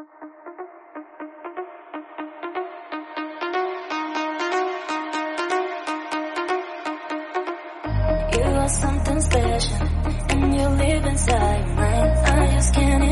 You are something special, and you live inside mine. I just can't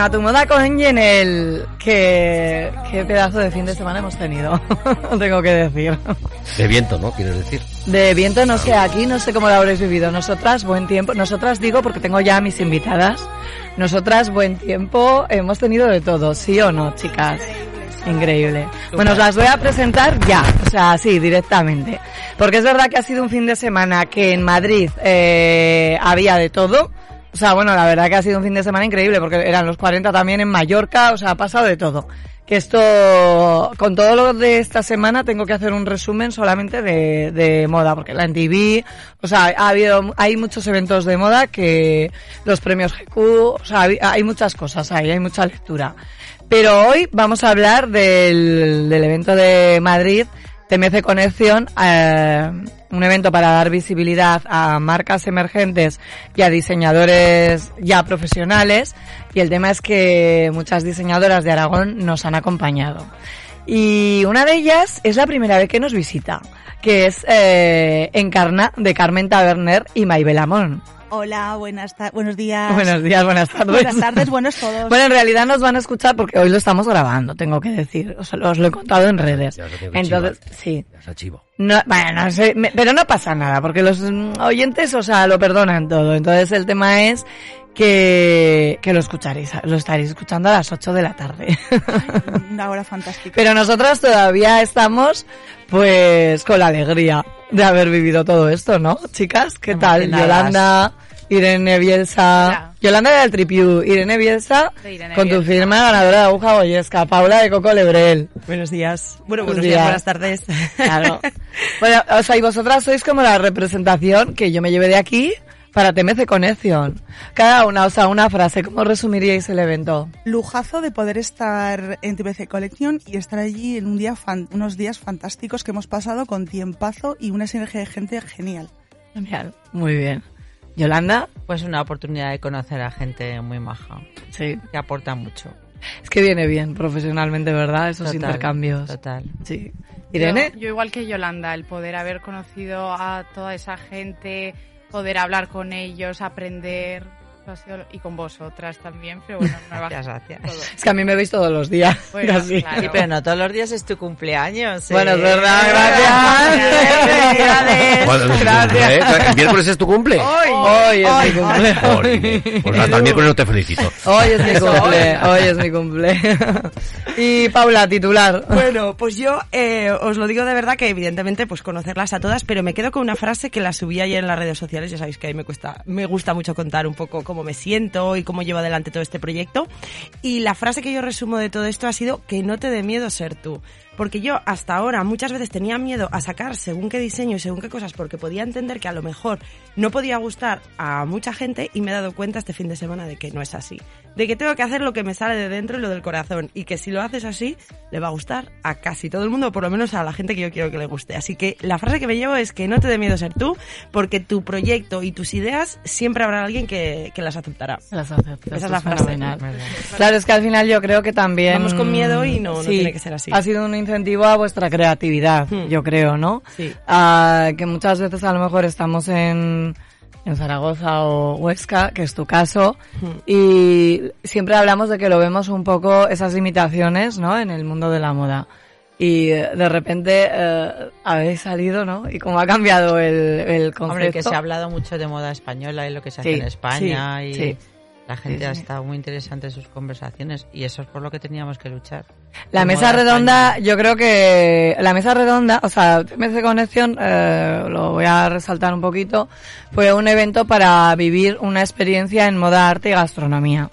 Bueno, a tu moda con Yenel. Que, qué pedazo de fin de semana hemos tenido. Tengo que decir. De viento, ¿no? Quieres decir. De viento no sé, aquí no sé cómo lo habréis vivido. Nosotras, buen tiempo. Nosotras digo porque tengo ya a mis invitadas. Nosotras, buen tiempo. Hemos tenido de todo, ¿sí o no, chicas? Increíble. Bueno, os las voy a presentar ya, o sea, sí, directamente. Porque es verdad que ha sido un fin de semana que en Madrid eh, había de todo. O sea, bueno, la verdad que ha sido un fin de semana increíble porque eran los 40 también en Mallorca, o sea, ha pasado de todo. Que esto, con todo lo de esta semana tengo que hacer un resumen solamente de, moda, porque la NTV, o sea, ha habido, hay muchos eventos de moda que los premios GQ, o sea, hay, hay muchas cosas ahí, hay mucha lectura. Pero hoy vamos a hablar del, del evento de Madrid, TMC Conexión, eh, un evento para dar visibilidad a marcas emergentes y a diseñadores ya profesionales. Y el tema es que muchas diseñadoras de Aragón nos han acompañado. Y una de ellas es la primera vez que nos visita, que es eh, Encarna de Carmen Taberner y Maybel Amón. Hola, buenas buenos días. Buenos días, buenas tardes. Buenas tardes, buenos todos. Bueno, en realidad nos van a escuchar porque hoy lo estamos grabando, tengo que decir. Os, os lo he contado en redes. Ya os lo Entonces, chivar. sí. Ya. No, bueno, no sé, me- pero no pasa nada, porque los mm, oyentes, o sea, lo perdonan todo. Entonces el tema es que, que lo escucharéis, lo estaréis escuchando a las 8 de la tarde. Una hora fantástica. Pero nosotros todavía estamos, pues, con la alegría de haber vivido todo esto, ¿no? Chicas, ¿qué tal? Yolanda, Irene Bielsa. Hola. Yolanda del Tripiu, Irene Bielsa, De Irene con tu firma ganadora de aguja boyesca. Paula de Coco Lebrel. Buenos días. Bueno, Buenos buenos días, días. buenas tardes. Claro. Bueno, o sea, y vosotras sois como la representación que yo me llevé de aquí para TMC Conexión. Cada una, o sea, una frase, ¿cómo resumiríais el evento? Lujazo de poder estar en TBC Collection y estar allí en un día fan- unos días fantásticos que hemos pasado con tiempazo y una sinergia de gente genial. Genial. Muy bien. Yolanda, Pues una oportunidad de conocer a gente muy maja, sí. que aporta mucho. Es que viene bien profesionalmente, ¿verdad? Esos Total, intercambios. Total. Sí. Irene, Yo, yo igual que Yolanda, el poder haber conocido a toda esa gente, poder hablar con ellos, aprender, ha sido, y con vosotras también, pero bueno, me Gracias, baja gracias. todo. Es que a mí me veis todos los días. Bueno, casi. claro. Sí, pero no todos los días es tu cumpleaños. ¿eh? Bueno, es verdad, gracias. ¿Cuándo es tu Gracias. eh? ¿El miércoles es tu cumple? Hoy es mi cumple. Pues hasta el miércoles no te felicito. Hoy es mi cumple. Hoy es mi cumple. Y Paula, titular. Bueno, pues yo eh, os lo digo de verdad que evidentemente pues conocerlas a todas, pero me quedo con una frase que la subí ayer en las redes sociales, ya sabéis que a mí me cuesta, me gusta mucho contar un poco cómo me siento y cómo llevo adelante todo este proyecto. Y la frase que yo resumo de todo esto ha sido que no te dé miedo ser tú. Porque yo hasta ahora muchas veces tenía miedo a sacar según qué diseño y según qué cosas porque podía entender que a lo mejor no podía gustar a mucha gente y me he dado cuenta este fin de semana de que no es así. De que tengo que hacer lo que me sale de dentro y lo del corazón y que si lo haces así le va a gustar a casi todo el mundo, por lo menos a la gente que yo quiero que le guste. Así que la frase que me llevo es que no te dé miedo ser tú porque tu proyecto y tus ideas siempre habrá alguien que, que las aceptará. Las acepto, Esa es la frase. Claro, es que al final yo creo que también... Vamos con miedo y no- no Sí, tiene que ser así. Ha sido un incentivo a vuestra creatividad, Hmm. yo creo, ¿no? Sí. Ah, que muchas veces a lo mejor estamos en, en Zaragoza o Huesca, que es tu caso, Hmm. y siempre hablamos de que lo vemos un poco esas limitaciones, ¿no? En el mundo de la moda. Y eh, de repente eh, habéis salido, ¿no? Y cómo ha cambiado el, el concepto. Hombre, que se ha hablado mucho de moda española y lo que se hace Sí, en España sí, y sí. La gente ha estado muy interesante en sus conversaciones y eso es por lo que teníamos que luchar. La mesa redonda, española. yo creo que la mesa redonda, o sea, TMC Conexión, eh, lo voy a resaltar un poquito, fue un evento para vivir una experiencia en moda, arte y gastronomía.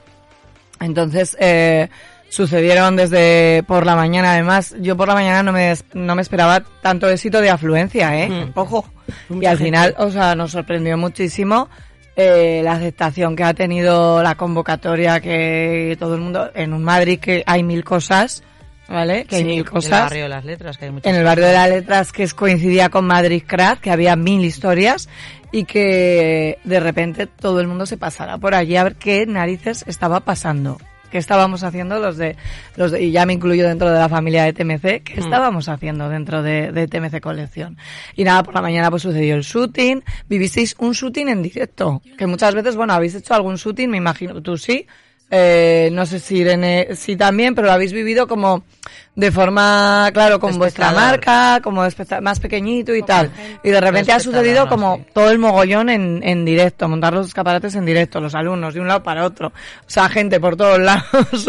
Entonces, eh, sucedieron desde por la mañana, además, yo por la mañana no me, no me esperaba tanto éxito de afluencia, ¿eh? Mm. Ojo. Y al gente. final, o sea, nos sorprendió muchísimo eh, la aceptación que ha tenido la convocatoria, que todo el mundo, en un Madrid que hay mil cosas, ¿vale? Que hay mil El cosas. barrio de las letras, que hay muchas En el barrio de las letras que coincidía con Madrid Craft, que había mil historias y que de repente todo el mundo se pasara por allí a ver qué narices estaba pasando. ¿Qué estábamos haciendo los de, los de- y ya me incluyo dentro de la familia de TMC, qué estábamos haciendo dentro de, de TMC Colección? Y nada, por la mañana pues sucedió el shooting, vivisteis un shooting en directo, que muchas veces, bueno, habéis hecho algún shooting, me imagino, tú sí, eh, no sé si Irene sí también, pero lo habéis vivido como de forma, claro, con vuestra marca, como más pequeñito y tal. Y de repente ha sucedido como Sí. todo el mogollón en, en directo, montar los escaparates en directo, los alumnos de un lado para otro. O sea, gente por todos lados.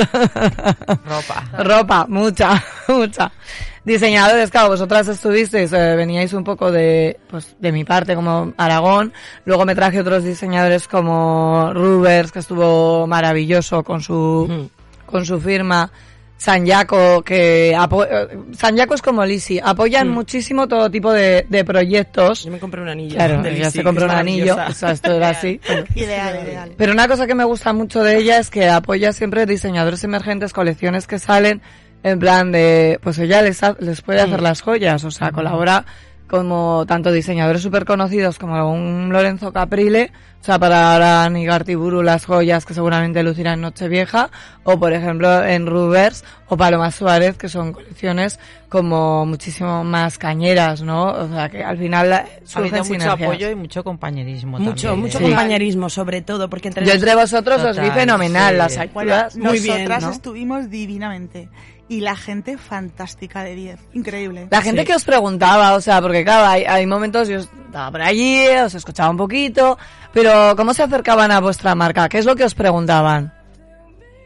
Ropa. Ropa, mucha, mucha. Diseñadores, claro, vosotras estuvisteis, eh, veníais un poco de, pues, de mi parte como Aragón. Luego me traje otros diseñadores como Rubers, que estuvo maravilloso con su, con su firma. San Jaco, que apo- eh, San Jaco es como Lisi, apoyan muchísimo todo tipo de, de proyectos. Yo me compré un anillo. Claro, de Lizzy, se compró un anillo, o sea, esto era así. Ideal, ideal. Pero una cosa que me gusta mucho de ella es que apoya siempre diseñadores emergentes, colecciones que salen en plan de, pues ella les, ha- les puede hacer las joyas, o sea, colabora como tanto diseñadores súper conocidos como un Lorenzo Caprile, o sea, para ahora Nigartiburu las joyas que seguramente lucirán en Nochevieja, o por ejemplo en Rubers o Paloma Suárez, que son colecciones como muchísimo más cañeras, ¿no? O sea, que al final Ha surgen mucho sinergias. apoyo y mucho compañerismo Mucho, también, mucho ¿eh? Compañerismo, sobre todo, porque entre Yo los- entre vosotros os vi fenomenal, sí. las Bueno, ayudas muy bien, nosotras ¿no? estuvimos divinamente. Y la gente fantástica de 10. Increíble. La gente Sí. que os preguntaba, o sea, porque claro, hay, hay momentos, yo estaba por allí, os escuchaba un poquito, pero ¿cómo se acercaban a vuestra marca? ¿Qué es lo que os preguntaban?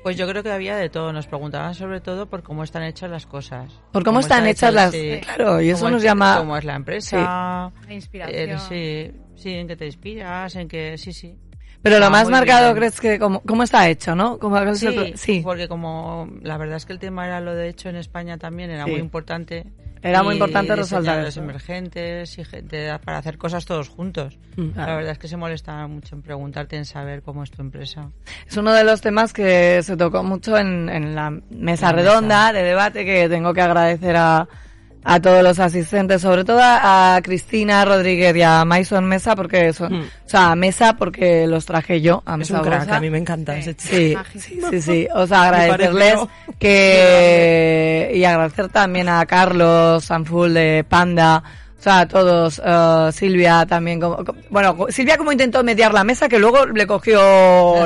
Pues yo creo que había de todo. Nos preguntaban sobre todo por cómo están hechas las cosas. Por cómo están hechas las- sí. claro, y eso Cómo nos llama- Cómo es la empresa. La inspiración. el- sí, sí, en qué te inspiras, en qué... Sí, sí. Pero lo Ah, más marcado bien. crees que cómo, cómo está hecho, ¿no? ¿Cómo, Sí, sí. porque como la verdad es que el tema era lo de hecho en España también era Sí. muy importante. Era muy importante resaltar eso. emergentes y gente para hacer cosas todos juntos. Mm, claro. La verdad es que se molestaba mucho en preguntarte, en saber cómo es tu empresa. Es uno de los temas que se tocó mucho en, en la mesa La redonda mesa. de debate que tengo que agradecer a, a todos los asistentes, sobre todo a, Cristina Rodríguez y a Maison Mesa, porque son, Mm. o sea, a Mesa porque los traje yo a Es Mesa un crack, a mí me encanta ese. Sí, sí, sí, sí. O sea, agradecerles que... Y agradecer también a Carlos Sanful de Panda. O sea, todos, eh, Silvia también, como, co- bueno, Silvia como intentó mediar la mesa que luego le cogió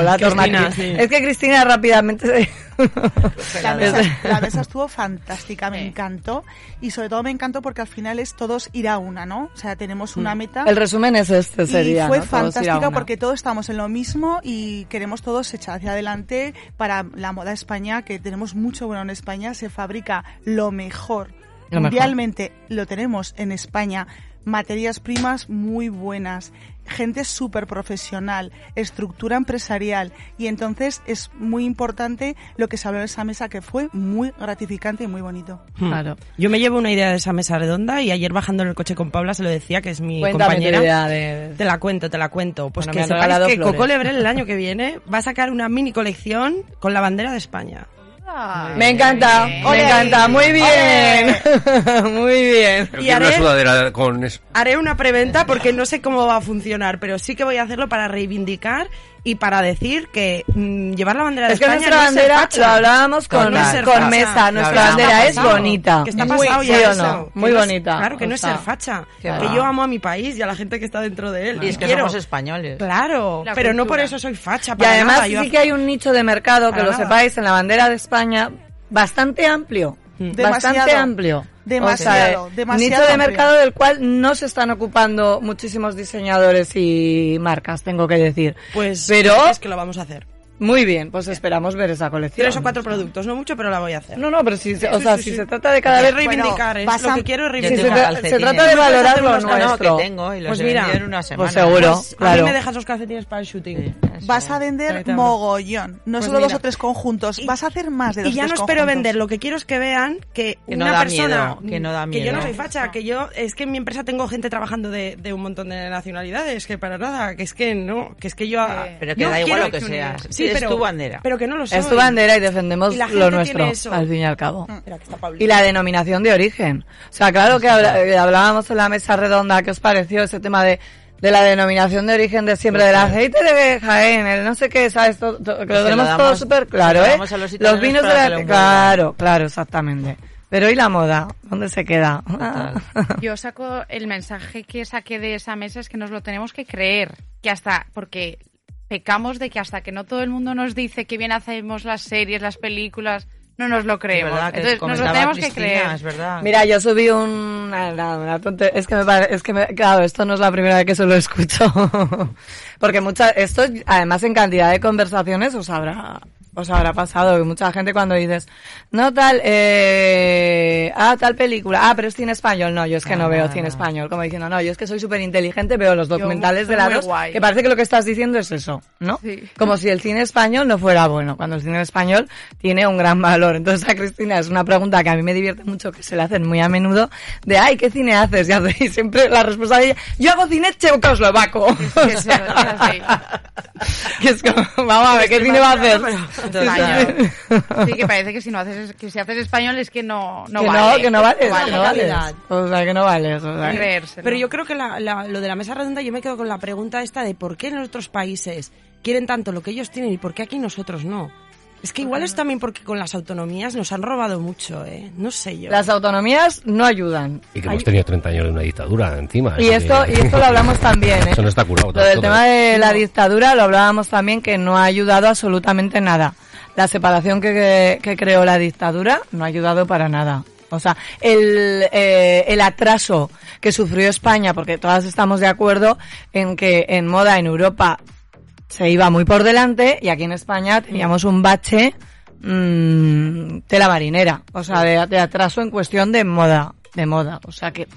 la Cristina, torna. sí. Es que Cristina rápidamente se... La mesa, Es- la mesa estuvo fantástica, me encantó. Y sobre todo me encantó porque al final es todos ir a una, ¿no? O sea, tenemos una meta. El resumen es este sería, y fue ¿no? Fantástica porque todos estamos en lo mismo y queremos todos echar hacia adelante para la moda España, que tenemos mucho bueno en España, se fabrica lo mejor. Lo mejor. Lo tenemos en España. Materias primas muy buenas, gente súper profesional, estructura empresarial y entonces es muy importante lo que se habló en esa mesa que fue muy gratificante y muy bonito. Hmm. Claro. Yo me llevo una idea de esa mesa redonda y ayer bajando en el coche con Paula se lo decía, que es mi Cuéntame tu compañera. idea de- Te la cuento, te la cuento. Pues Bueno, que han sepáis que flores. Coco Lebrel el año que viene va a sacar una mini colección con la bandera de España. Me encanta, me encanta, muy bien, muy bien. Y una haré- sudadera con eso. Haré una preventa porque no sé cómo va a funcionar, pero sí que voy a hacerlo para reivindicar y para decir que mm, llevar la bandera de Es que España nuestra no es ser bandera, facha. lo hablábamos con, No es con. Mesa, nuestra bandera es bonita. Que está Muy- sí o que no es- bonita. claro que no es ser facha. Que va. yo amo a mi país y a la gente que está dentro de él. Y es que quiero. somos españoles. Claro, La pero no por eso soy facha. Y además nada. Yo sí que hay un nicho de mercado, que Para lo nada. sepáis, en la bandera de España, bastante amplio. Bastante Demasiado. amplio. Demasiado, O sea, demasiado Nicho de amplio. mercado del cual no se están ocupando muchísimos diseñadores y marcas, tengo que decir. Pues pero es que lo vamos a hacer. Muy bien, pues esperamos ver esa colección. Tres o cuatro productos, no mucho, pero la voy a hacer. No, no, pero si, se- o Sí, sea, sí, si se trata de cada vez reivindicar, Bueno, es lo a- que quiero Si se, reivindicar. se trata de ¿Me puedes valorar lo No, que tengo y los Pues mira, en una semana. Pues seguro, Pues a claro. mí me dejas los calcetines para el shooting. Vas a vender mogollón, no Pues solo dos o tres conjuntos, Y- vas a hacer más de dos Y ya no espero conjuntos. vender, lo que quiero es que vean que, Que no una da persona miedo, que no da que yo no miedo. soy facha, que yo es que en mi empresa tengo gente trabajando de, de un montón de nacionalidades, que para nada, que es que no, que es que yo Pero que da igual lo que seas. Sí, es pero, tu bandera. Pero que no lo soy. Es tu bandera y defendemos Y lo nuestro, al fin y al cabo. Paulina. Y la denominación de origen. O sea, claro que eh, hablábamos en la mesa redonda, ¿qué os pareció ese tema de, de la denominación de origen de siempre, del aceite de Jaén, el no sé qué, ¿sabes? Todo- todo- que Pues lo tenemos todo súper claro, ¿eh? los vinos de la... Claro, claro, exactamente. Pero ¿y la moda? ¿Dónde se queda? Yo saco el mensaje que saqué de esa mesa es que nos lo tenemos que creer, que hasta porque pecamos de que hasta que no todo el mundo nos dice que bien hacemos las series, las películas, no nos lo Es creemos. verdad que Entonces nos lo tenemos que creer. Es verdad. Mira, yo subí un... una- una tonte- Es que me pare- es que me- claro, esto no es la primera vez que se lo escucho. Porque mucha, esto, además en cantidad de conversaciones os habrá, os habrá pasado que mucha gente cuando dices, no tal, eh, ah, tal película, ah, pero es cine español. No, yo es que no, No, veo cine español. Como diciendo, no, yo es que soy súper inteligente, veo los documentales soy de la muy dos, guay. que parece que lo que estás diciendo es eso, ¿no? Sí. Como si el cine español no fuera bueno, cuando el cine español tiene un gran valor. Entonces a Cristina es una pregunta que a mí me divierte mucho, que se le hacen muy a menudo, de, ay, ¿qué cine haces? Y, siempre la respuesta de ella, yo hago cine checoslovaco. que eso, es así. que es como, vamos a ver, ¿qué cine va a hacer? Español. Sí, que parece que si no haces, que si haces español es que no, no que vale. no, que no vales, que no vales. O sea, que no vales. O sea. Pero yo creo que la- la- lo de la mesa redonda, yo me quedo con la pregunta esta de por qué en otros países quieren tanto lo que ellos tienen y por qué aquí nosotros no. Es que igual es también porque con las autonomías nos han robado mucho, ¿eh? No sé yo. Las autonomías no ayudan. Y que hemos tenido 30 años de una dictadura encima. Y esto, que- y esto lo hablamos también, ¿eh? Eso no está curado. Lo del todo, tema ¿eh? de la dictadura lo hablábamos también que no ha ayudado absolutamente nada. La separación que, que, que creó la dictadura no ha ayudado para nada. O sea, el, eh, el atraso que sufrió España, porque todas estamos de acuerdo en que en moda en Europa se iba muy por delante y aquí en España teníamos un bache mm, tela marinera, o sea, de, de atraso en cuestión de moda, de moda, o sea que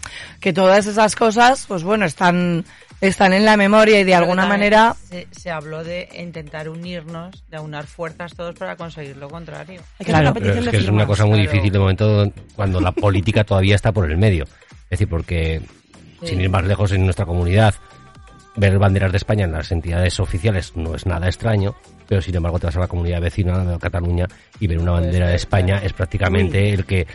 que todas esas cosas, pues bueno, están están en la memoria y de Pero alguna manera Se, se habló de intentar unirnos, de aunar fuerzas todos para conseguir lo contrario. Hay que Claro. Pero es que es una cosa muy claro. difícil de momento cuando la política todavía está por el medio. Es decir, porque sin ir más lejos en nuestra comunidad, ver banderas de España en las entidades oficiales no es nada extraño, pero sin embargo te vas a la comunidad vecina de Cataluña y ver una bandera de España es prácticamente el que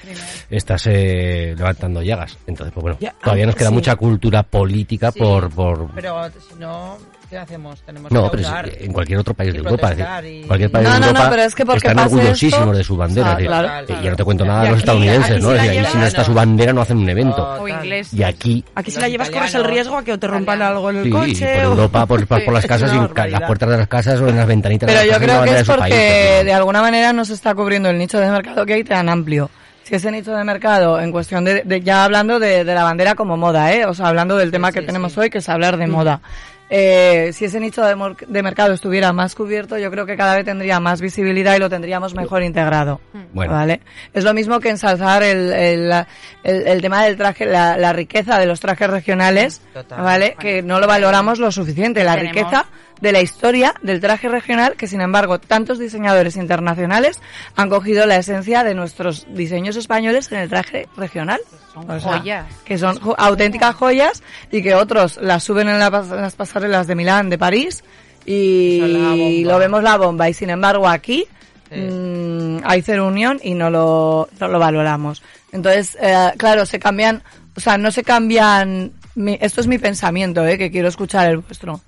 estás eh, levantando llagas. Entonces, pues bueno, todavía nos ah, queda sí. mucha cultura política por... por Pero si no, ¿Qué hacemos? Tenemos No, que pero es- en cualquier otro país de Europa, y- cualquier país No, de no, no, Europa pero es que porque están orgullosísimos esto- de su bandera. Ah, es decir, claro, eh, claro. Y no te cuento nada de los estadounidenses, aquí ¿no? ahí si no está su bandera no hacen un evento. O tal. inglés. Y aquí Aquí si la llevas corres el riesgo a que o te rompan algo en el Sí, coche. por o- Europa, por, por, por las casas, y las puertas de las casas o en las ventanitas Pero de yo creo la que bandera es de su país, porque de alguna manera no se está cubriendo el nicho de mercado que hay tan amplio. Si ese nicho de mercado, en cuestión de, de- ya hablando de, de la bandera como moda, ¿eh? O sea, hablando del tema que sí, tenemos sí. hoy, que es hablar Mm. de moda. Eh, si ese nicho de, mercado estuviera más cubierto, yo creo que cada vez tendría más visibilidad y lo tendríamos mejor integrado. Bueno. ¿Vale? Es lo mismo que ensalzar el, el, la- el- el tema del traje, la, la riqueza de los trajes regionales, Total. ¿vale? Que no lo valoramos lo suficiente. La Tenemos- riqueza de la historia del traje regional que sin embargo tantos diseñadores internacionales han cogido la esencia de nuestros diseños españoles en el traje regional. Son O sea, joyas. que son jo- auténticas joyas y que otros las suben en, la pas- en las pasarelas de Milán, de París y lo vemos la bomba y sin embargo aquí Sí. mm, hay cero unión y no lo, no lo valoramos. Entonces, eh, claro, se cambian, o sea, no se cambian, mi- esto es mi pensamiento, eh, que quiero escuchar el vuestro.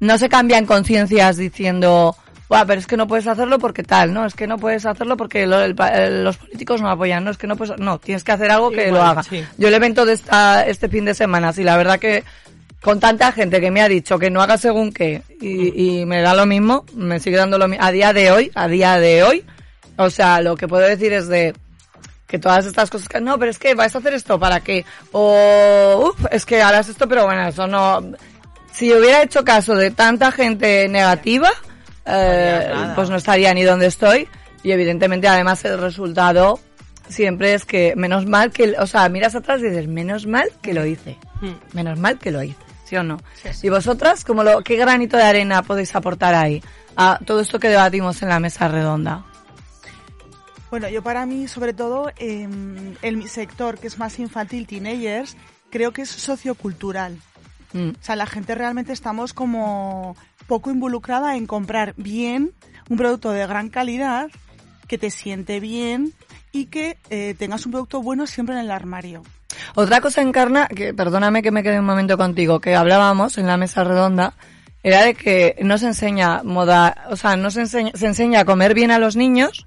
No se cambian conciencias diciendo, Buah, pero es que no puedes hacerlo porque tal, ¿no? Es que no puedes hacerlo porque lo- el el- los políticos no apoyan, no, es que no puedes, no, tienes que hacer algo que Igual, lo haga. sí. Yo el evento de esta, este fin de semana, sí, la verdad que con tanta gente que me ha dicho que no haga según qué y, y me da lo mismo, me sigue dando lo mismo, a día de hoy, a día de hoy, o sea, lo que puedo decir es de que todas estas cosas que no, pero es que vais a hacer esto para qué, o uf, es que harás esto, pero bueno, eso no, si hubiera hecho caso de tanta gente negativa, eh, pues no estaría ni donde estoy y evidentemente además el resultado siempre es que menos mal que, o sea, miras atrás y dices, menos mal que lo hice, menos mal que lo hice, ¿sí o no? Y vosotras, como lo, ¿qué granito de arena podéis aportar ahí a todo esto que debatimos en la mesa redonda? Bueno, yo para mí, sobre todo, eh, el mi sector que es más infantil, teenagers, creo que es sociocultural. Mm. O sea, la gente realmente estamos como poco involucrada en comprar bien un producto de gran calidad, que te siente bien y que eh, tengas un producto bueno siempre en el armario. Otra cosa encarna, que perdóname que me quede un momento contigo, que hablábamos en la mesa redonda, era de que no se enseña moda, o sea, no se enseña, se enseña a comer bien a los niños,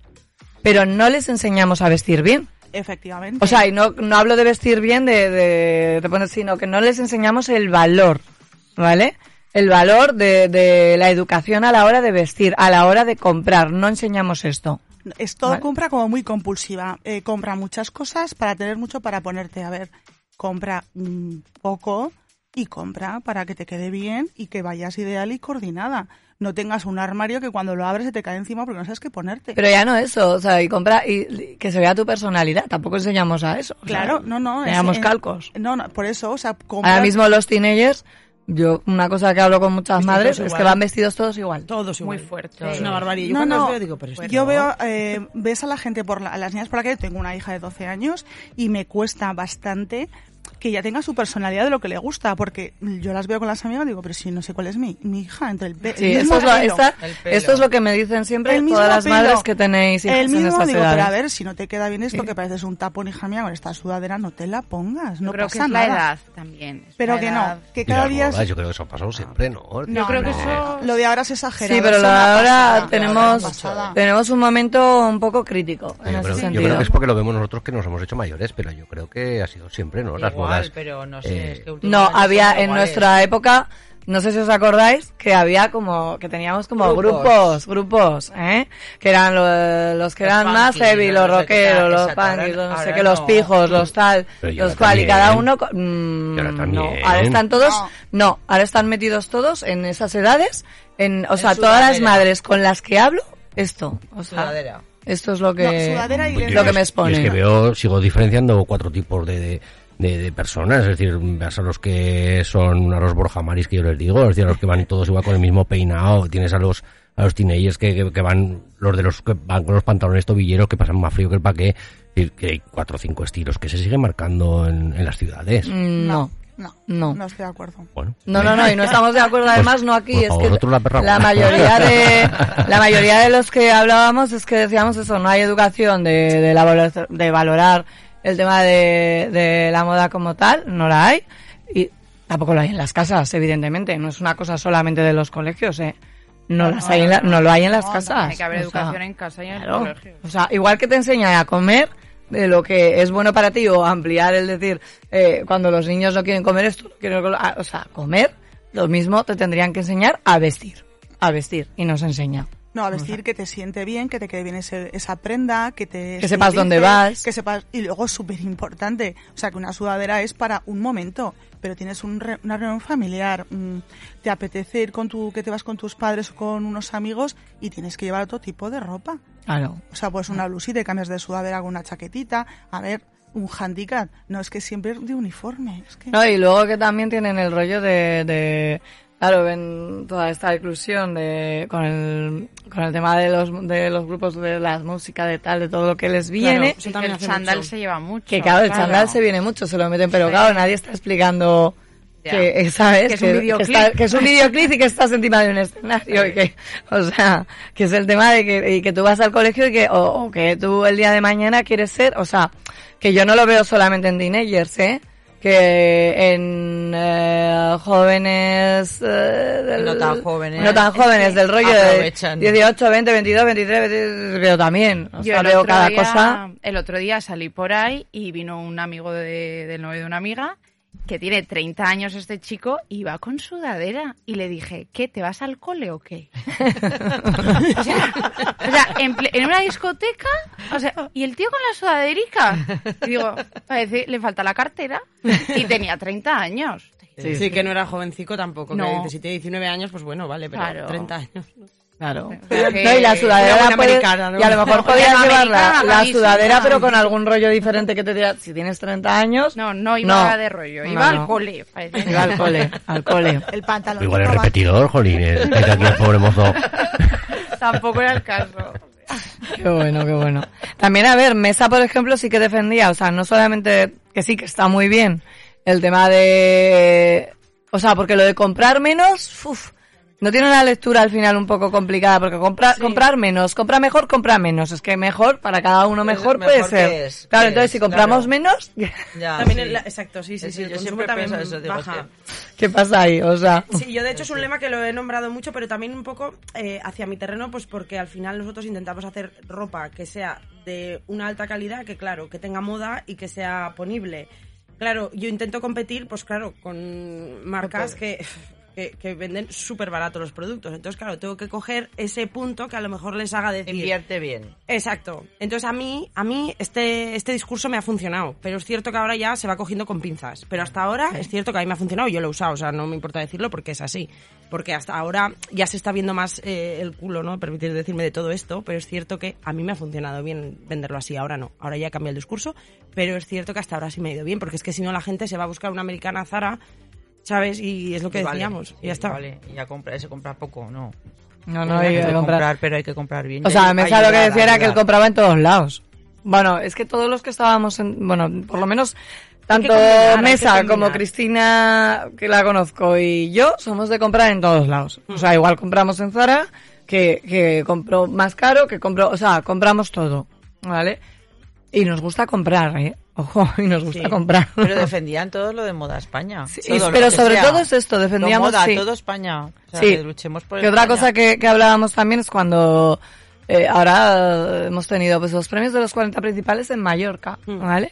pero no les enseñamos a vestir bien. Efectivamente. O sea, y no, no hablo de vestir bien, de, de, de poner, sino que no les enseñamos el valor, ¿vale? El valor de, de la educación a la hora de vestir, a la hora de comprar. No enseñamos esto. Es todo Vale. compra como muy compulsiva. Eh, compra muchas cosas para tener mucho para ponerte. A ver, compra mm, poco y compra para que te quede bien y que vayas ideal y coordinada. No tengas un armario que cuando lo abres se te cae encima porque no sabes qué ponerte. Pero ya no eso, o sea, y compra y, y que se vea tu personalidad. Tampoco enseñamos a eso. o sea, claro, no, no. es- Enseñamos calcos. No, no, por eso, o sea, compra... Ahora mismo los teenagers, yo, una cosa que hablo con muchas Vestidos madres es que van vestidos todos igual. Todos Muy igual. fuerte. Es una barbaridad. Yo No, cuando no, los veo digo, pero esto yo no. veo, eh, ves a la gente por la- a las niñas por la calle, tengo una hija de 12 años y me cuesta bastante que ya tenga su personalidad de lo que le gusta, porque yo las veo con las amigas y digo, pero si no sé cuál es mi, mi hija, entre el, pe- Sí, el esto mismo es, lo, pelo, esta- el pelo. esto es lo que me dicen siempre el todas las pelo, madres que tenéis hijas el en mismo, estas digo, pero a ver, si no te queda bien esto, Sí. que pareces un tapón, hija mía, con esta sudadera, no te la pongas, Yo no creo que es la edad también. Es Pero que edad. no, que cada día... yo creo que eso ha pasado siempre, ¿no? Yo creo que No. eso... Lo de ahora es exagerado. Sí, pero lo de ahora pasada. tenemos, tenemos un momento un poco crítico en Yo ese creo, yo sentido. creo que es porque lo vemos nosotros que nos hemos hecho mayores, pero yo creo que ha sido siempre, ¿no? Las pero no sé, eh, es que No, había en nuestra época, no sé si os acordáis, que había como, que teníamos como Grupos. grupos, grupos, ¿eh? Que eran lo- los que Los eran más heavy, los rockeros, los los no sé qué, los pijos, los tal, los cual, y cada uno, mm, ahora no, ahora están todos, No. no, ahora están metidos todos en esas edades, en, o En sea, todas las madres con las que hablo, esto, o sea, Sudadera. esto es lo que, No, sudadera y Pues lo yo- que me y expone. es que veo, sigo diferenciando cuatro tipos de, de, de- de personas, es decir, ves a los que son a los Borja Maris que yo les digo, es decir, a los que van todos igual con el mismo peinado, tienes a los a los teenagers que, que, que van, los de los que van con los pantalones tobilleros que pasan más frío que el paqué, es decir, que hay cuatro o cinco estilos que se siguen marcando en, en las ciudades. Mm, no, No, no. no estoy de acuerdo. Bueno, No, no, no, y no estamos de acuerdo además, no aquí, pues es que la perra la mayoría de la mayoría de los que hablábamos es que decíamos eso, no hay educación de, de, la de valorar el tema de, de la moda como tal, no la hay. Y tampoco lo hay en las casas, evidentemente. No es una cosa solamente de los colegios, ¿eh? No, las hay en la- no lo hay en las casas. Tiene que haber O sea, educación en casa y en claro. el colegio. O sea, igual que te enseñan a comer de lo que es bueno para ti o ampliar el decir, eh, cuando los niños no quieren comer esto, no quieren ah, o sea, comer, lo mismo te tendrían que enseñar a vestir, a vestir, y nos enseña. No, a vestir que te siente bien, que te quede bien ese- esa prenda, que te... Que sepas dónde vas. Que sepas... Y luego, súper importante, o sea, que una sudadera es para un momento, pero tienes un re- una reunión familiar, mm, te apetece ir con tu... que te vas con tus padres o con unos amigos y tienes que llevar otro tipo de ropa. Claro. O sea, pues una blusita y cambias de sudadera con una chaquetita. A ver, un handicap. No es que siempre de uniforme. Es que... No, y luego que también tienen el rollo de, de claro, ven toda esta inclusión de, con el, con el tema de los, de los grupos de la música, de tal, de todo lo que les viene. Claro, que el mucho. se lleva mucho. Que claro, el chándal se viene mucho, se lo meten, pero Sí. claro, nadie está explicando Ya. que, eh, ¿sabes? Que es un videoclip. está- que es un videoclip y que estás encima de un escenario y que, o sea, que es el tema de que, y que tú vas al colegio y que, o, o que tú el día de mañana quieres ser, o sea, que yo no lo veo solamente en teenagers, ¿eh? Que en eh, jóvenes... eh, del- No tan jóvenes. No tan jóvenes, del rollo aprovechan. de 18, 20, 22, 23, 23, veo también. O Yo sea, veo cada día- cosa. El otro día salí por ahí y vino un amigo de- del novio de una amiga que tiene 30 años este chico y va con sudadera. Y le dije, ¿qué? ¿Te vas al cole o qué? o sea, o sea, en, ple- en una discoteca, o sea, y el tío con la sudaderica. Y digo, parece, le falta la cartera. Y tenía 30 años. Sí, que no era jovencico tampoco. No. Que si tiene 19 años, pues bueno, vale, pero Claro. 30 años. Claro. Pero No, y la sudadera buena puede- americana, ¿no? y a lo mejor podías buena llevar la, la sudadera pero con algún rollo diferente que te diga si tienes 30 años No, no iba No. de rollo, iba no. al cole. parece. iba al cole al cole El pantalón. Igual es repetidor, jolín. Es que aquí el pobre mozo. Tampoco era el caso. qué bueno qué bueno también a ver Mesa por ejemplo sí que defendía o sea no solamente que sí que está muy bien el tema de o sea porque lo de comprar menos uf, no tiene una lectura al final un poco complicada porque comprar comprar menos compra mejor compra menos es que mejor para cada uno mejor, mejor puede ser es, claro entonces es, si compramos claro. menos Ya, También sí. el- exacto, sí, sí, Sí, sí. El yo siempre también pienso eso, digo, baja. ¿Qué pasa ahí? O sea, Sí, yo de hecho es un lema que lo he nombrado mucho, pero también un poco eh, hacia mi terreno, pues porque al final nosotros intentamos hacer ropa que sea de una alta calidad, que claro, que tenga moda y que sea ponible. Claro, yo intento competir, pues claro, con marcas que, que, que venden súper barato los productos. Entonces, claro, tengo que coger ese punto que a lo mejor les haga decir... Invierte bien. Exacto. Entonces a mí, a mí este, este discurso me ha funcionado, pero es cierto que ahora ya se va cogiendo con pinzas. Pero hasta ahora es cierto que a mí me ha funcionado yo lo he usado, o sea, no me importa decirlo porque es así. Porque hasta ahora ya se está viendo más eh, el culo, ¿no? Permitir decirme de todo esto, pero es cierto que a mí me ha funcionado bien venderlo así, ahora no. Ahora ya he cambiado el discurso, pero es cierto que hasta ahora sí me ha ido bien, porque es que si no la gente se va a buscar una americana Zara, ¿sabes? Y es lo que Y vale, decíamos, y ya está. Vale, y ya compra, se compra poco, no. no, no hay que comprar. pero hay que comprar bien. O sea, Hay- Mesa lo que decía era que él compraba en todos lados. Bueno, es que todos los que estábamos en, bueno, por lo menos tanto combinar, hay Mesa como. Cristina, que la conozco, y yo somos de comprar en todos lados. O sea, igual compramos en Zara, que, que compro más caro, que compro, o sea, compramos todo, ¿vale? Y nos gusta comprar, ¿eh? Ojo, y nos gusta Sí. comprar. Pero defendían todo lo de moda España. Sí, pero sobre sea. todo es esto, defendíamos, Lo moda, sí. todo España. O sea, Sí. que luchemos por Que otra cosa que, que hablábamos también es cuando eh, ahora eh, hemos tenido pues los premios de los 40 principales en Mallorca, Hmm. ¿vale?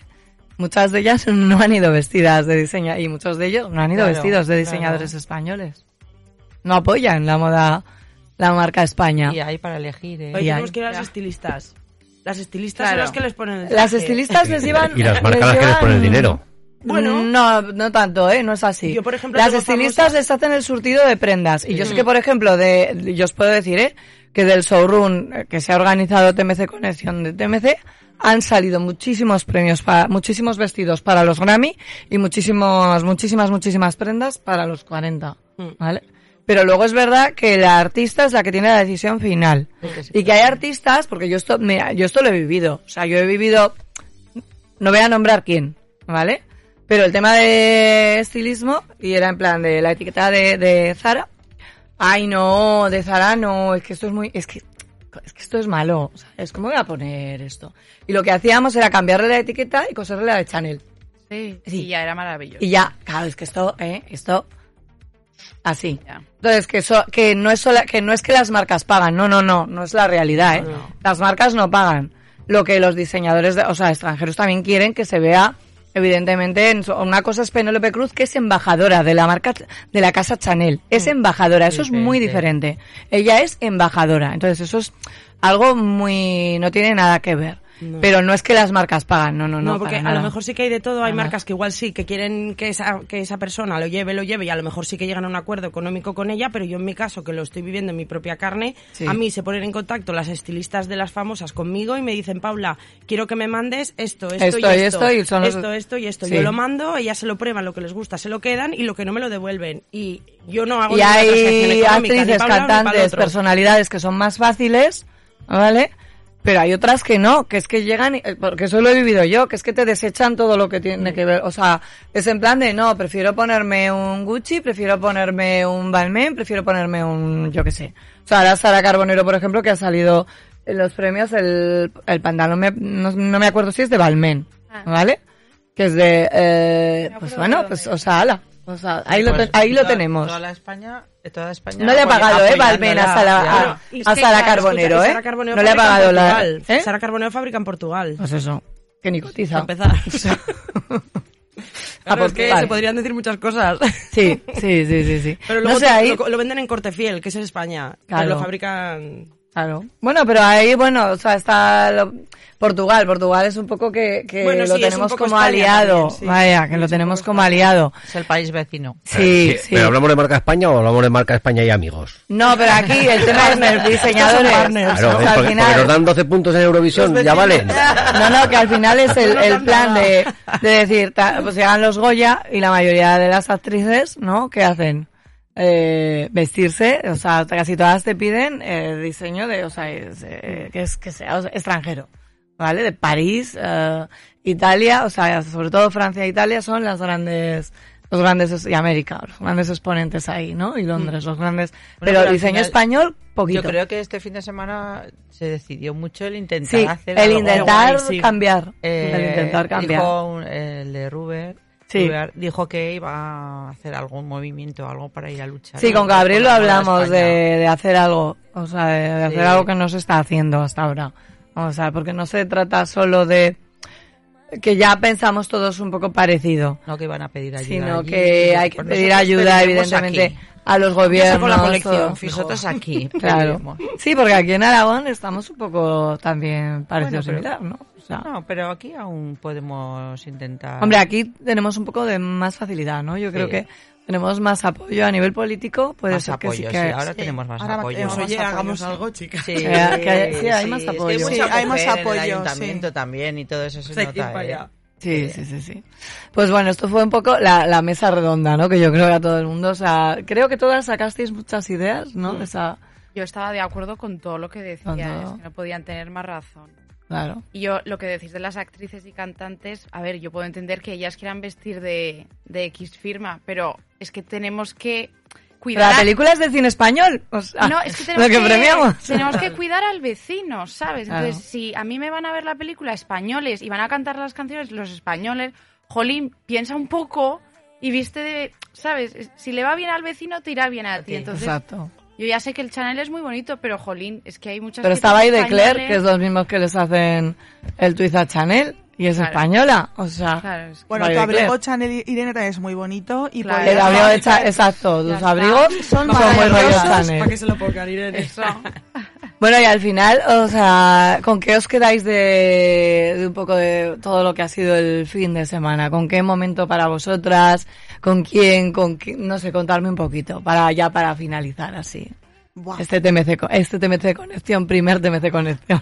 Muchas de ellas no han ido vestidas de diseño y muchos de ellos no han ido Claro, vestidos de claro. diseñadores españoles. No apoyan la moda, la marca España. Y hay para elegir, ¿eh? Hoy Y tenemos hay- que ir a Ya. estilistas. Las estilistas son las que les ponen el Las estilistas les llevan... Y las marcas las que les ponen el dinero. Bueno. no, no tanto, ¿eh? No es así. Yo, por ejemplo, Las estilistas les hacen el surtido de prendas. Y yo sé que, por ejemplo, de, yo os puedo decir, ¿eh? Que del showroom eh, que se ha organizado TMC Conexión de TMC, han salido muchísimos premios para, muchísimos vestidos para los Grammy y muchísimos, muchísimas, muchísimas prendas para los 40. Mm. Pero luego es verdad que la artista es la que tiene la decisión final. Y que hay artistas, porque yo esto, mira, yo esto lo he vivido. O sea, yo he vivido, no voy a nombrar quién, ¿vale? Pero el tema de estilismo, y era en plan de la etiqueta de, de Zara, ay no, de Zara no, es que esto es muy, es que, es que esto es malo, ¿sabes? ¿Cómo voy a poner esto? Y lo que hacíamos era cambiarle la etiqueta y coserle la de Chanel. Sí, Sí. y ya era maravilloso. Y ya, claro, es que esto, ¿eh? Esto, así. Entonces, que, que, no es sola- que no es que las marcas pagan, no, no, no, no es la realidad, ¿eh? Las marcas no pagan. Lo que los diseñadores, de- o sea, extranjeros también quieren que se vea, evidentemente, en su- una cosa es Penélope Cruz, que es embajadora de la marca, de la casa Chanel. Es embajadora, eso es muy diferente. Ella es embajadora, entonces eso es algo muy, no tiene nada que ver. Pero no es que las marcas pagan, no, no, no. No, porque a lo mejor sí que hay de todo. Hay Nada. marcas que igual sí, que quieren que esa, que esa persona lo lleve, lo lleve y a lo mejor sí que llegan a un acuerdo económico con ella, pero yo en mi caso, que lo estoy viviendo en mi propia carne, Sí. a mí se ponen en contacto las estilistas de las famosas conmigo y me dicen, Paula, quiero que me mandes esto, esto, Esto y esto, esto, y son los- esto, esto y esto. Sí. Yo lo mando, ellas se lo prueban, lo que les gusta se lo quedan y lo que no me lo devuelven. Y yo no hago Y hay actrices, cantantes, personalidades que son más fáciles, ¿vale? Pero hay otras que no, que es que llegan, y- eh, porque eso lo he vivido yo, que es que te desechan todo lo que tiene que ver. O sea, es en plan de, no, prefiero ponerme un Gucci, prefiero ponerme un Balmain, prefiero ponerme un, yo qué sé. O sea, ahora Sara Carbonero, por ejemplo, que ha salido en los premios, el, el pantalón, me- no, no me acuerdo si es de Balmain, Ah. ¿vale? Que es de, eh, pues bueno, pues, o sea, ala. O sea, ahí, lo, Pues ahí lo tenemos. Toda la España, toda España No le ha pagado, ¿eh? apoyándola, Balmain a Sara, ya. a, que, Sara claro, Carbonero, escucha, ¿eh? Sara Carbonero no le ha pagado la... Portugal. ¿eh? Sara Carbonero fabrica en Portugal. Pues eso, que ni cotiza. Para empezar. Claro, es que se podrían decir muchas cosas. Sí, sí, sí, sí, sí. Pero no luego sé, te- ahí... lo, lo venden en corte fiel, que es en España. Claro. Pero lo fabrican. Claro. Bueno, pero ahí, bueno, o sea, está lo- Portugal. Portugal es un poco que, que Bueno, lo sí, tenemos como España aliado. también, sí. Vaya, que lo tenemos como aliado. Es el país vecino. Sí, sí. ¿Pero hablamos de marca España o hablamos de marca España y amigos? No, pero aquí el tema es los diseñadores. Claro, O ¿eh? sea, porque, al porque final... nos dan 12 puntos en Eurovisión, ya vale. No, no, que al final es el, el plan de, de decir, ta- pues llegan los Goya y la mayoría de las actrices, ¿no? ¿Qué hacen? Eh, vestirse, o sea, casi todas te piden eh, diseño de, o sea, es, eh, que es que sea o sea, extranjero, ¿vale? De París, eh, Italia, o sea, sobre todo Francia e Italia son las grandes, los grandes, y América, los grandes exponentes ahí, ¿no? Y Londres, los grandes, pero diseño final, español, poquito. Yo creo que este fin de semana se decidió mucho el intentar sí, hacer el algo. intentar guay, sí. cambiar, Eh, el intentar cambiar. Dijo un- el de Ruber, Sí. Dijo que iba a hacer algún movimiento, algo para ir a luchar. Sí, con Gabriel lo hablamos de, hacer algo, o sea, de, de hacer Sí. algo que no se está haciendo hasta ahora. O sea, porque no se trata solo de que ya pensamos todos un poco parecido, No que iban a pedir ayuda. sino allí. que hay que pedir ayuda, evidentemente, aquí. A los gobiernos. con la colección. Nosotros aquí. Claro. Sí, porque aquí en Aragón estamos un poco también parecido Bueno, similar, ¿no? O sea, No, pero aquí aún podemos intentar. hombre, aquí tenemos un poco de más facilidad, ¿no? Yo creo Sí. que tenemos más apoyo a nivel político, puede más ser apoyo, que sí sí, que ahora tenemos más Ahora apoyo. tenemos oye, más apoyo, hagamos sí. algo, chicas. Sí, que- sí, hay más es que apoyo. Sí, hay más mujer en el apoyo, ayuntamiento sí. también y todo eso se Hay que ir nota. para ¿eh? Sí, sí, sí, sí. Pues bueno, esto fue un poco la, la mesa redonda, ¿no? Que yo creo que a todo el mundo, o sea, creo que todas sacasteis muchas ideas, ¿no? Mm. Esa, Yo estaba de acuerdo con todo lo que decías, que no podían tener más razón. claro. Y yo, lo que decís de las actrices y cantantes, a ver, yo puedo entender que ellas quieran vestir de, de X firma, pero es que tenemos que Pero la película es de cine español, o sea, No, es que tenemos lo que, premiamos. tenemos que cuidar al vecino, ¿sabes? Claro. Entonces, si a mí me van a ver la película españoles y van a cantar las canciones los españoles, Jolín, piensa un poco y viste de, ¿sabes? Es- Si le va bien al vecino, te irá bien a ti. Entonces, Exacto. yo ya sé que el Chanel es muy bonito, pero Jolín, es que hay muchas Pero estaba ahí de Claire, que es los mismos que les hacen el twist a Chanel, y es Claro. española, o sea, Claro, es que- Bueno, tu abrigo. Chanel Irene también es muy bonito. Y Claro. el abrigo de fabricar- Cha- exacto, tus abrigos son Son como muy rollo Chanel. Para que se lo pongan, Irene. Eso. Bueno, y al final, o sea, ¿con qué os quedáis de, de un poco de todo lo que ha sido el fin de semana? ¿Con qué momento para vosotras? ¿Con quién? ¿Con quién? No sé, contarme un poquito, para ya para finalizar así. Buah. Este TMC, este TMC conexión, primer TMC conexión.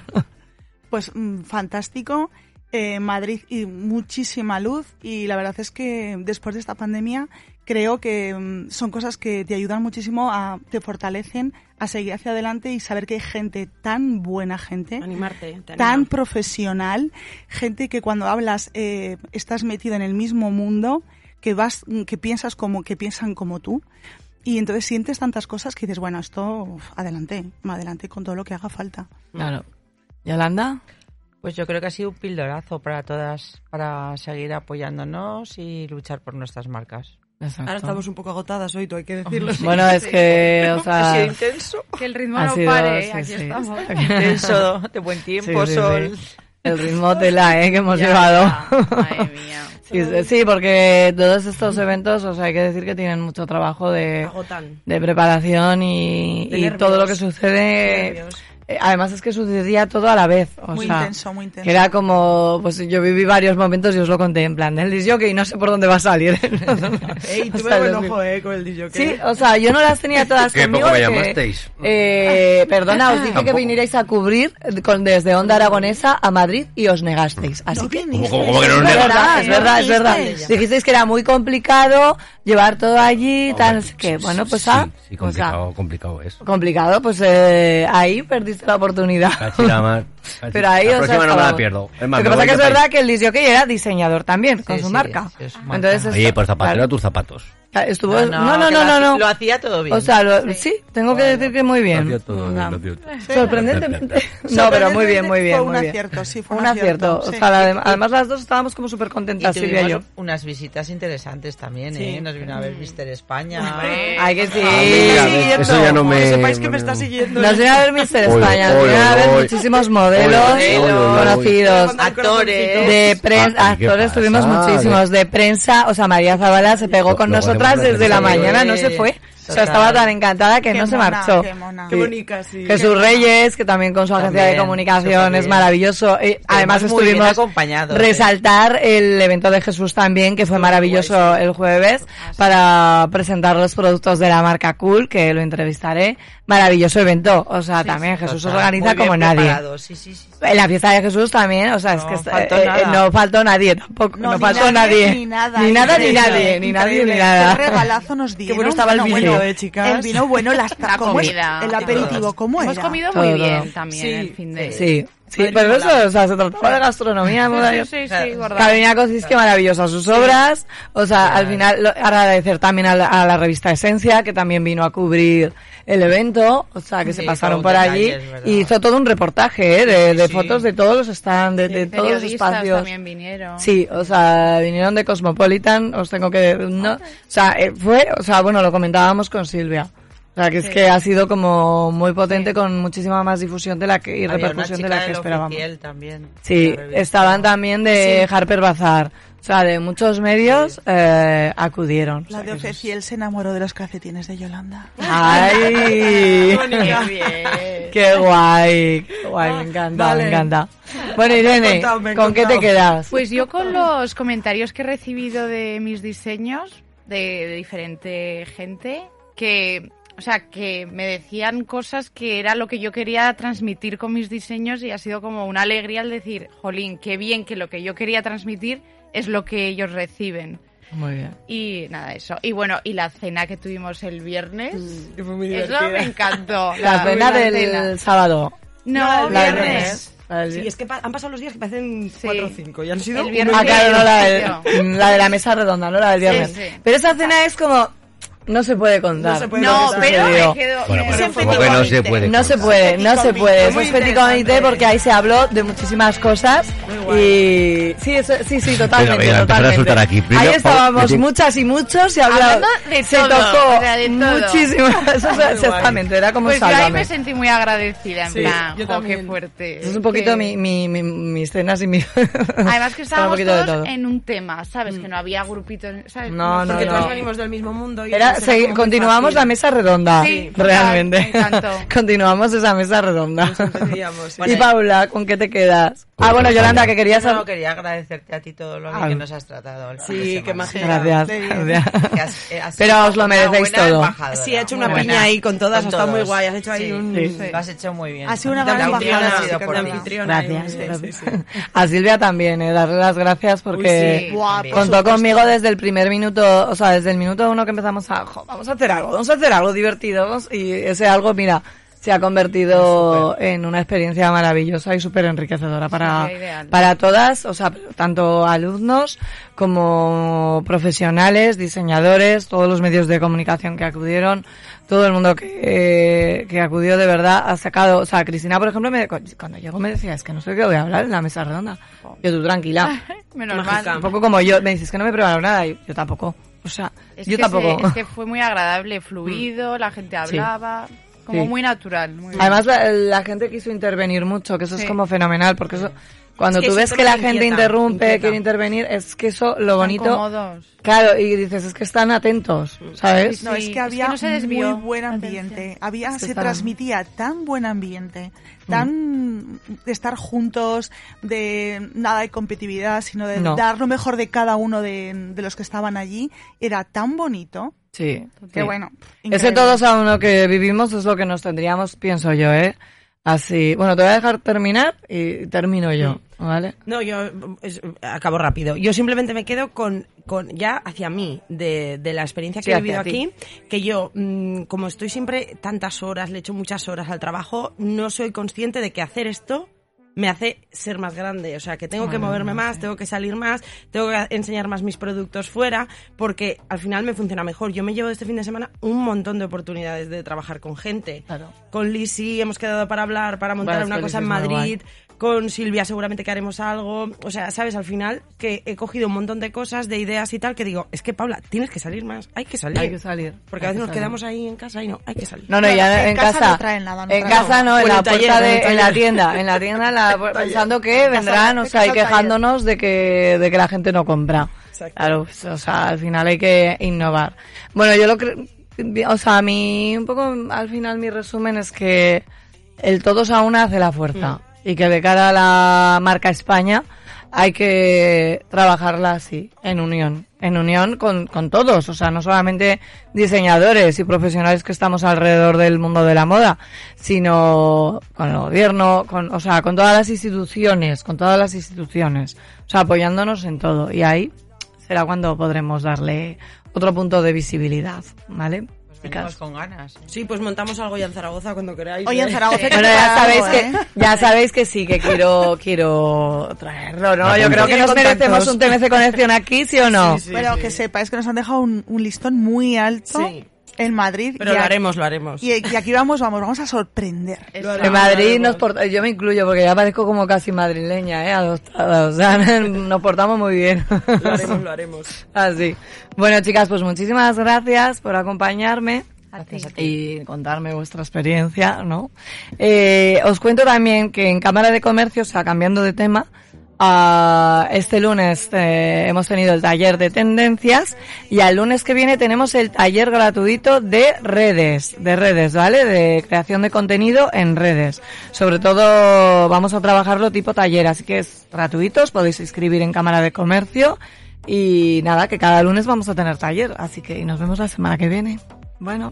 Pues mm, fantástico. Eh, Madrid y muchísima luz y la verdad es que después de esta pandemia creo que mm, son cosas que te ayudan muchísimo a te fortalecen a seguir hacia adelante y saber que hay gente tan buena gente Animarte. te tan anima. profesional gente que cuando hablas eh, estás metido en el mismo mundo que vas que piensas como que piensan como tú y entonces sientes tantas cosas que dices bueno esto uf, adelante adelante con todo lo que haga falta Claro. ¿Yolanda? Pues yo creo que ha sido un pildorazo para todas, para seguir apoyándonos y luchar por nuestras marcas. Exacto. Ahora estamos un poco agotadas hoy, tú hay que decirlo. Bueno, es que, o Ha sea, sido intenso. Que el ritmo ha no sido- pare, sí, aquí sí. estamos. Intenso, de buen tiempo, Sí, sí, sol. sí. el ritmo tela, ¿eh? Que hemos Ya, llevado. ya. Madre mía. Sí, porque todos estos eventos, o sea, hay que decir que tienen mucho trabajo de, Agotan. de preparación y, De y todo lo que sucede. Eh, Además es que sucedía todo a la vez. O Muy sea, intenso, muy intenso. Que era como, pues yo viví varios momentos y os lo conté en plan del disjockey y no sé por dónde va a salir. Ey, tuve buen ojo, eh, con el DJ. Sí, o sea, yo no las tenía todas ¿Qué conmigo. poco me que, llamasteis? eh, perdona, os dije que Tampoco. vinierais a cubrir con, desde Onda Aragonesa a Madrid y os negasteis. Así que ¿Cómo, cómo, cómo que no es nos verdad, es verdad, es verdad. dijisteis? Que era muy complicado llevar todo allí, tal, no qué. Bueno, pues sí, ah, sí, o sea, complicado, complicado es. complicado, pues eh, ahí perdiste la oportunidad. Pero ahí, la próxima no me la pierdo. Es más, Lo que pasa que es verdad que el disjockey era diseñador también, con su sí, marca. Entonces, Oye, pues zapatero claro, a tus zapatos. Estuvo, No, no, no, no, lo no. Lo hacía todo bien. O sea, lo- sí, tengo que decir que muy bien. Hacía todo bien, Una- lo hacía todo. Sorprendentemente. No, pero muy bien, muy bien. Fue un muy bien. acierto, sí, fue un un acierto. acierto, O sea, la- además las dos estábamos como súper Y contentas, Silvia y yo. tuvimos unas visitas interesantes también, Sí. ¿eh? Nos vino a ver Mister España. Ay, que sí. Ah, eso ya no me... Que sepáis que no me está siguiendo. Nos viene a ver Mister España, nos viene a ver muchísimos modelos conocidos. Actores. De prensa, Ah, ¿y actores tuvimos muchísimos. De prensa, o sea, María Zavala se pegó con lo nosotras desde la mañana, no se Sí, O sea, estaba tan encantada que Qué no se marchó. qué mona. Qué bonita, sí. Jesús Reyes, que también con su agencia de comunicación es maravilloso. Eh, además estuvimos acompañados, ¿eh? resaltar el evento de Jesús también, que fue maravilloso el jueves, para presentar los productos de la marca Cool, que lo entrevistaré. Maravilloso evento. O sea, también Jesús Total, organiza muy bien como nadie. preparado, Sí, sí, sí. En la fiesta de Jesús también, o sea, es que está- faltó eh, eh, no faltó nadie tampoco, no, faltó nadie, nadie. Ni nada. Ni nada, ni nadie, ni nadie, ni nada. Qué regalazo nos dieron. bueno estaba el Bueno, vino, eh, chicas. El vino bueno, las La comida. El aperitivo, ¿cómo Hemos era? comido muy todo. bien también Sí, el fin de... Sí, sí, Madrid pero eso, o sea, se trataba de gastronomía, ¿no? sí, sí, sí, gorda. Carolina Kocinski, maravillosa sus obras. O sea, al final, lo- agradecer también a la, a la revista Esencia, que también vino a cubrir el evento. O sea, que se pasaron por allí. Y hizo todo un reportaje, ¿eh? De, Sí, de sí. fotos de todos los stands, de, de todos los espacios. también vinieron. Sí, o sea, vinieron de Cosmopolitan, os tengo que... No, o sea, eh, fue, o sea, bueno, lo comentábamos con Silvia. O sea, que es que ha sido como muy potente con muchísima más difusión de la que, y Había una repercusión de la que esperábamos. También. Sí, estaban también de Harper Bazaar. O sea, de muchos medios eh, acudieron. O La sea, de es- Ofeciel se enamoró de los calcetines de Yolanda. ¡Ay! Qué bien. ¡Qué guay! ¡Qué guay! Me encanta, Vale. me encanta. Bueno, Irene, contado, ¿con qué te quedas? Pues yo con los comentarios que he recibido de mis diseños, de, de diferente gente, que, o sea, que me decían cosas que era lo que yo quería transmitir con mis diseños y ha sido como una alegría al decir, jolín, qué bien que lo que yo quería transmitir es lo que ellos reciben. Muy bien. Y nada, eso. Y bueno, y la cena que tuvimos el viernes, Que fue muy eso me encantó. La cena del cena. sábado. No, del viernes. Sí, es que pa- han pasado los días que parecen Sí. cuatro o cinco y han sido El viernes. Ah, claro, no, la de, Sí. la de la mesa redonda, no la del viernes. Sí, sí. Pero esa cena es como... No se puede contar. No se puede No, contar. pero me quedo... Bueno, pues, Siempre como que no se puede. No se puede, no se puede. Eso es petit comité porque ahí se habló de muchísimas cosas y sí, eso, sí, sí, totalmente, Venga, venga, empezar a totalmente. soltar aquí. Primero, ahí estábamos muchas y muchos y hablaba, Hablando de se todo, tocó o sea, de todo. muchísimo. Eso es exactamente, era como Pues yo ahí me sentí muy agradecida, en Sí, plan, yo qué también. fuerte. Eso es un poquito que- mi, mi, mi- mis cenas y mi... Además que estábamos todos todo. en un tema, ¿sabes? Que no había grupitos, ¿sabes? No, no, Porque no. todos venimos del mismo mundo y Era, muy continuamos la mesa redonda, Sí, realmente. me encantó. continuamos esa mesa redonda. Sí. y Paula, ¿con qué te quedas? Pues ah, bueno, con Yolanda, que querías... No, quería agradecerte a ti todo lo bien Ah. que nos has tratado. Sí, qué magia. Gracias. gracias. Que has- eh, has Pero os lo merecéis todo. embajadora, Sí, ha hecho una buena. piña ahí con todas, Con ha estado muy guay, has hecho ahí Sí. un... Sí. Lo has hecho muy bien. Ha sido una gran embajadora, que. Gracias. A Silvia también, eh, darle las gracias porque sí, contó conmigo desde el primer minuto, o sea, desde el minuto uno que empezamos a, "Jo, vamos a hacer algo, vamos a hacer algo divertido, vamos", y ese algo, mira, se ha convertido en una experiencia maravillosa y súper enriquecedora para, para todas, o sea, tanto alumnos como profesionales, diseñadores, todos los medios de comunicación que acudieron, todo el mundo que, que acudió de verdad ha sacado, o sea, Cristina, por ejemplo, me, cuando llegó me decía, es que no sé qué voy a hablar en la mesa redonda. Yo, tú tranquila. Menos mal. Un poco como yo, me dices que no me he preparado nada, y yo tampoco. O sea, Es yo que tampoco. se- es que fue muy agradable, fluido, la gente hablaba, como Sí. muy natural. Muy. Además, la, la gente quiso intervenir mucho, que eso es Sí. como fenomenal, porque eso, cuando Es que tú ves que la inquieta, gente interrumpe, inquieta. quiere intervenir, es que eso, lo Están bonito, cómodos. claro, y dices, es que están atentos, ¿sabes? Sí, No, es que es había que no se desvió muy buen ambiente. atención. Había, se transmitía tan buen ambiente, tan de estar juntos, de nada de competitividad, sino de No. dar lo mejor de cada uno de, de los que estaban allí. Era tan bonito Sí. que sí. bueno. Ese todos a uno que vivimos es lo que nos tendríamos, pienso yo, ¿eh? Así. Bueno, te voy a dejar terminar y termino yo, ¿vale? No, yo es- acabo rápido. Yo simplemente me quedo con, con ya hacia mí, de, de la experiencia que Sí, he vivido aquí, que yo, mm, como estoy siempre tantas horas, le echo muchas horas al trabajo, no soy consciente de que hacer esto me hace ser más grande. O sea, que tengo que moverme más, tengo que salir más, tengo que enseñar más mis productos fuera, porque al final me funciona mejor. Yo me llevo este fin de semana un montón de oportunidades de trabajar con gente. Claro. Con Lisi hemos quedado para hablar, para montar una cosa en Madrid. Con Silvia seguramente que haremos algo. O sea, sabes, al final que he cogido un montón de cosas, de ideas y tal, que digo, es que Paula, tienes que salir más, hay que salir. Hay que salir. Porque a veces que nos salir. quedamos ahí en casa y no, hay que salir. No, no, ya en en, casa casa. no traen nada, no en traen casa no, en en la taller, puerta de, en la tienda, en la tienda, la- pensando que vendrán, o sea, y quejándonos de que, de que la gente no compra. Exacto. Claro, pues, o sea, al final hay que innovar. Bueno, yo lo creo, o sea, a mí, un poco, al final mi resumen es que el todos a una hace la fuerza. Y que de cara a la marca España hay que trabajarla así, en unión. En unión con, con todos, o sea, no solamente diseñadores y profesionales que estamos alrededor del mundo de la moda, sino con el gobierno, con, o sea, con todas las instituciones, con todas las instituciones. O sea, apoyándonos en todo. Y ahí será cuando podremos darle otro punto de visibilidad, ¿vale? Con ganas. ¿eh? Sí, pues montamos algo ya en Zaragoza cuando queráis. Oye, en ¿eh? Zaragoza que Bueno, ya sabéis algo, que, ¿eh? ya sabéis que sí, que quiero, quiero traerlo, ¿no? Yo creo que nos merecemos un TMC Conexión aquí, ¿sí o no? Sí, sí, Pero sí. que sepáis que nos han dejado un, un listón muy alto Sí. En Madrid. Pero lo haremos, lo haremos. Y, y aquí vamos, vamos, vamos a sorprender. En Madrid nos porta- yo me incluyo porque ya parezco como casi madrileña, ¿eh? Adoptada, o sea, nos portamos muy bien. Lo haremos, lo haremos. Así. Bueno, chicas, pues muchísimas gracias por acompañarme. Gracias a ti. y contarme vuestra experiencia, ¿no? Eh, os cuento también que en Cámara de Comercio, o sea, cambiando de tema, este lunes eh, hemos tenido el taller de tendencias y al lunes que viene tenemos el taller gratuito de redes, de redes, ¿vale? De creación de contenido en redes. Sobre todo vamos a trabajarlo tipo taller, así que es gratuito, podéis inscribir en Cámara de Comercio y nada, que cada lunes vamos a tener taller, así que nos vemos la semana que viene. Bueno.